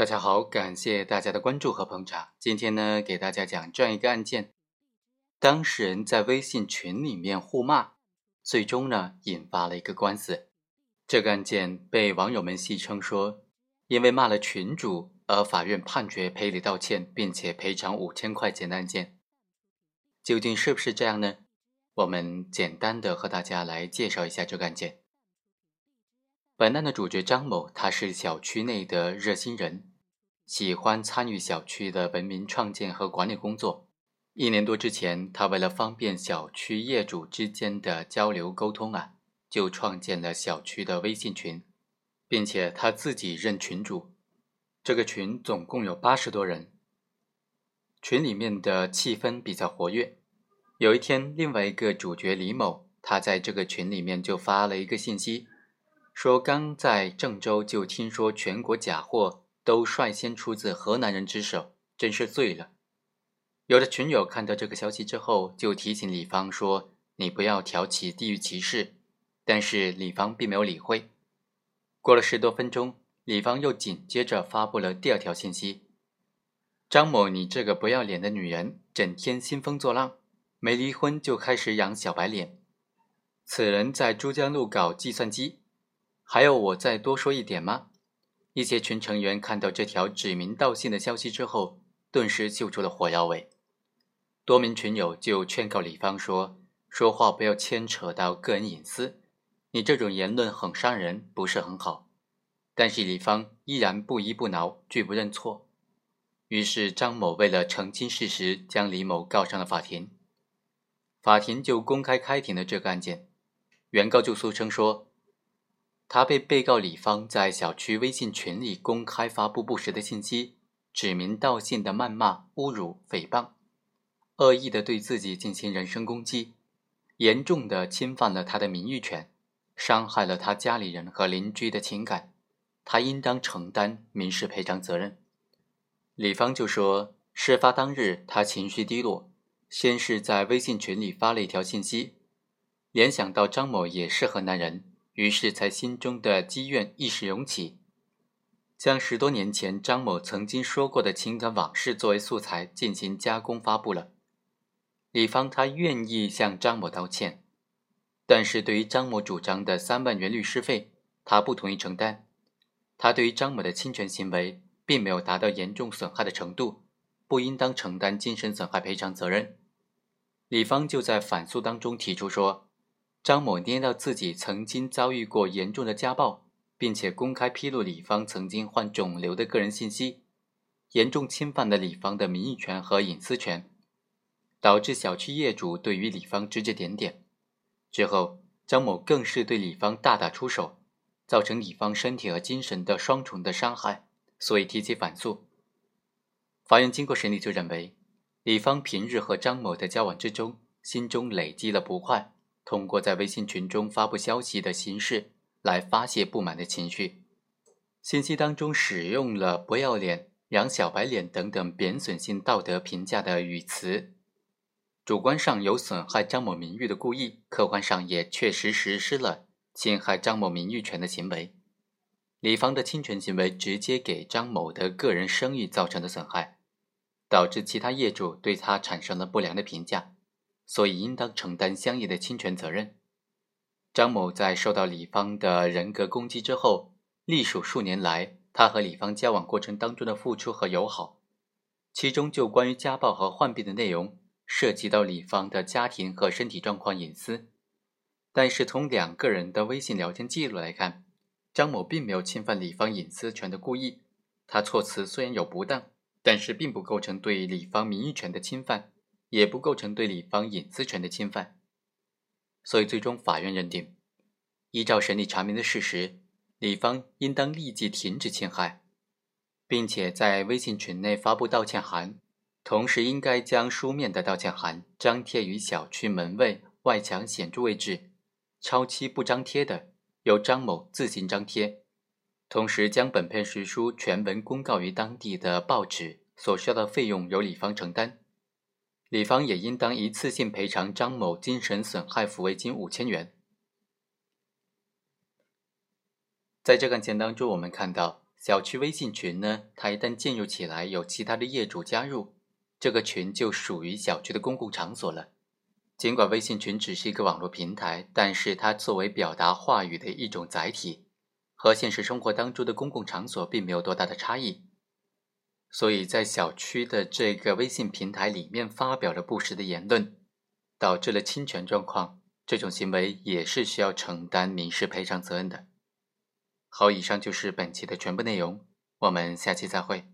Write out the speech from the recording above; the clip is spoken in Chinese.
大家好，感谢大家的关注和捧场。今天呢，给大家讲这样一个案件：当事人在微信群里面互骂，最终呢引发了一个官司。这个案件被网友们戏称说，因为骂了群主而法院判决赔礼道歉，并且赔偿五千块钱的案件。究竟是不是这样呢？我们简单的和大家来介绍一下这个案件。本案的主角张某，他是小区内的热心人，喜欢参与小区的文明创建和管理工作。一年多之前，他为了方便小区业主之间的交流沟通啊，就创建了小区的微信群，并且他自己任群主。这个群总共有八十多人，群里面的气氛比较活跃。有一天，另外一个主角李某，他在这个群里面就发了一个信息。说刚在郑州就听说全国假货都率先出自河南人之手，真是醉了。有的群友看到这个消息之后，就提醒李芳说：“你不要挑起地域歧视。”但是李芳并没有理会。过了十多分钟，李芳又紧接着发布了第二条信息：“张某，你这个不要脸的女人，整天兴风作浪，没离婚就开始养小白脸。此人在珠江路搞计算机。”还要我再多说一点吗？一些群成员看到这条指名道姓的消息之后，顿时嗅出了火药味。多名群友就劝告李芳说：“说话不要牵扯到个人隐私，你这种言论很伤人，不是很好。”但是李芳依然不依不挠，拒不认错。于是张某为了澄清事实，将李某告上了法庭。法庭就公开开庭了这个案件。原告就诉称说。他被被告李芳在小区微信群里公开发布不实的信息，指名道姓的谩骂、侮辱、诽谤，恶意的对自己进行人身攻击，严重的侵犯了他的名誉权，伤害了他家里人和邻居的情感，他应当承担民事赔偿责任。李芳就说，事发当日他情绪低落，先是在微信群里发了一条信息，联想到张某也是河南人。于是，才心中的积怨一时涌起，将十多年前张某曾经说过的情感往事作为素材进行加工发布了。李芳他愿意向张某道歉，但是对于张某主张的三万元律师费，他不同意承担。他对于张某的侵权行为并没有达到严重损害的程度，不应当承担精神损害赔偿责任。李芳就在反诉当中提出说。张某捏造自己曾经遭遇过严重的家暴，并且公开披露李芳曾经患肿瘤的个人信息，严重侵犯了李芳的名誉权和隐私权，导致小区业主对于李芳指指点点。之后，张某更是对李芳大打出手，造成李芳身体和精神的双重的伤害，所以提起反诉。法院经过审理就认为，李芳平日和张某的交往之中，心中累积了不快。通过在微信群中发布消息的形式来发泄不满的情绪，信息当中使用了“不要脸”“养小白脸”等等贬损性道德评价的语词，主观上有损害张某名誉的故意，客观上也确实实施了侵害张某名誉权的行为。李芳的侵权行为直接给张某的个人声誉造成的损害，导致其他业主对他产生了不良的评价。所以应当承担相应的侵权责任。张某在受到李芳的人格攻击之后，隶属数年来他和李芳交往过程当中的付出和友好，其中就关于家暴和患病的内容，涉及到李芳的家庭和身体状况隐私。但是从两个人的微信聊天记录来看，张某并没有侵犯李芳隐私权的故意，他措辞虽然有不当，但是并不构成对李芳名誉权的侵犯。也不构成对李芳隐私权的侵犯，所以最终法院认定，依照审理查明的事实，李芳应当立即停止侵害，并且在微信群内发布道歉函，同时应该将书面的道歉函张贴于小区门卫外墙显著位置，超期不张贴的由张某自行张贴，同时将本片实书全文公告于当地的报纸，所需要的费用由李芳承担。李芳也应当一次性赔偿张某精神损害抚慰金五千元。在这个案件当中，我们看到小区微信群呢，它一旦建入起来，有其他的业主加入，这个群就属于小区的公共场所了。尽管微信群只是一个网络平台，但是它作为表达话语的一种载体，和现实生活当中的公共场所并没有多大的差异。所以在小区的这个微信平台里面发表了不实的言论，导致了侵权状况，这种行为也是需要承担民事赔偿责任的。好，以上就是本期的全部内容，我们下期再会。